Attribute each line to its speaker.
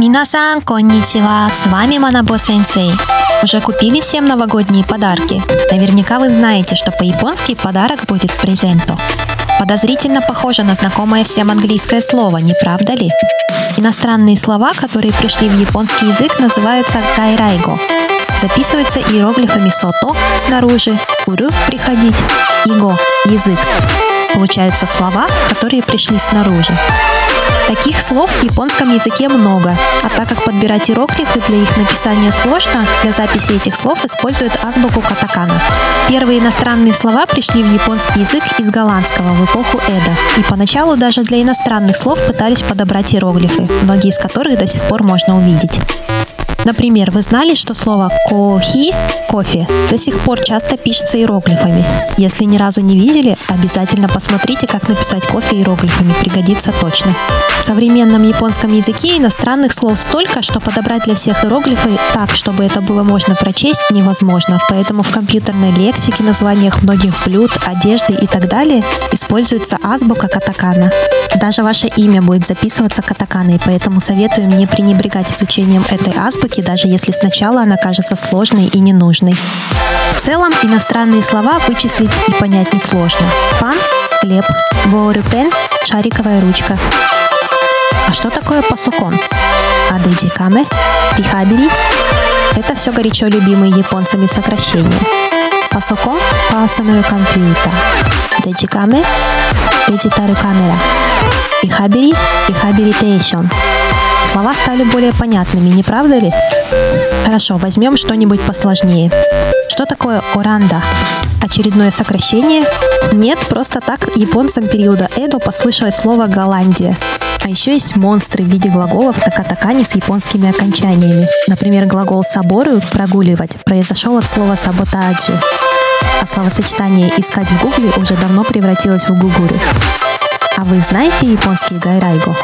Speaker 1: Минасан, конничева, с вами Манабо Сенсей. Уже купили всем новогодние подарки? Наверняка вы знаете, что по-японски подарок будет презенто. Подозрительно похоже на знакомое всем английское слово, не правда ли? Иностранные слова, которые пришли в японский язык, называются гайрайго. Записываются иероглифами сото – снаружи, уру – приходить, иго – язык. Получаются слова, которые пришли снаружи. Таких слов в японском языке много, а так как подбирать иероглифы для их написания сложно, для записи этих слов используют азбуку катакана. Первые иностранные слова пришли в японский язык из голландского в эпоху Эда, и поначалу даже для иностранных слов пытались подобрать иероглифы, многие из которых до сих пор можно увидеть. Например, вы знали, что слово «кохи» – «кофе» до сих пор часто пишется иероглифами. Если ни разу не видели, обязательно посмотрите, как написать кофе иероглифами, пригодится точно. В современном японском языке иностранных слов столько, что подобрать для всех иероглифы так, чтобы это было можно прочесть, невозможно. Поэтому в компьютерной лексике, названиях многих блюд, одежды и так далее используется азбука катакана. Даже ваше имя будет записываться катаканой, поэтому советую не пренебрегать изучением этой азбуки науки, даже если сначала она кажется сложной и ненужной. В целом, иностранные слова вычислить и понять несложно. パン – хлеб, ボールペン – шариковая ручка. А что такое パソコン? А デジカメ, リハビリ – это все горячо любимые японцами сокращения. パソコン – パーソナルコンピューター. デジカメ – デジタルカメラ. リハビリ – リハビリテーション. слова стали более понятными, не правда ли? Хорошо, возьмем что-нибудь посложнее. Что такое оранда? Очередное сокращение? Нет, просто так японцам периода Эдо послышалось слово «Голландия». А еще есть монстры в виде глаголов такатакани с японскими окончаниями. Например, глагол «сабору» – «прогуливать» произошел от слова «саботаджи», а словосочетание «искать в гугле» уже давно превратилось в гугуру. А вы знаете японский гайрайго?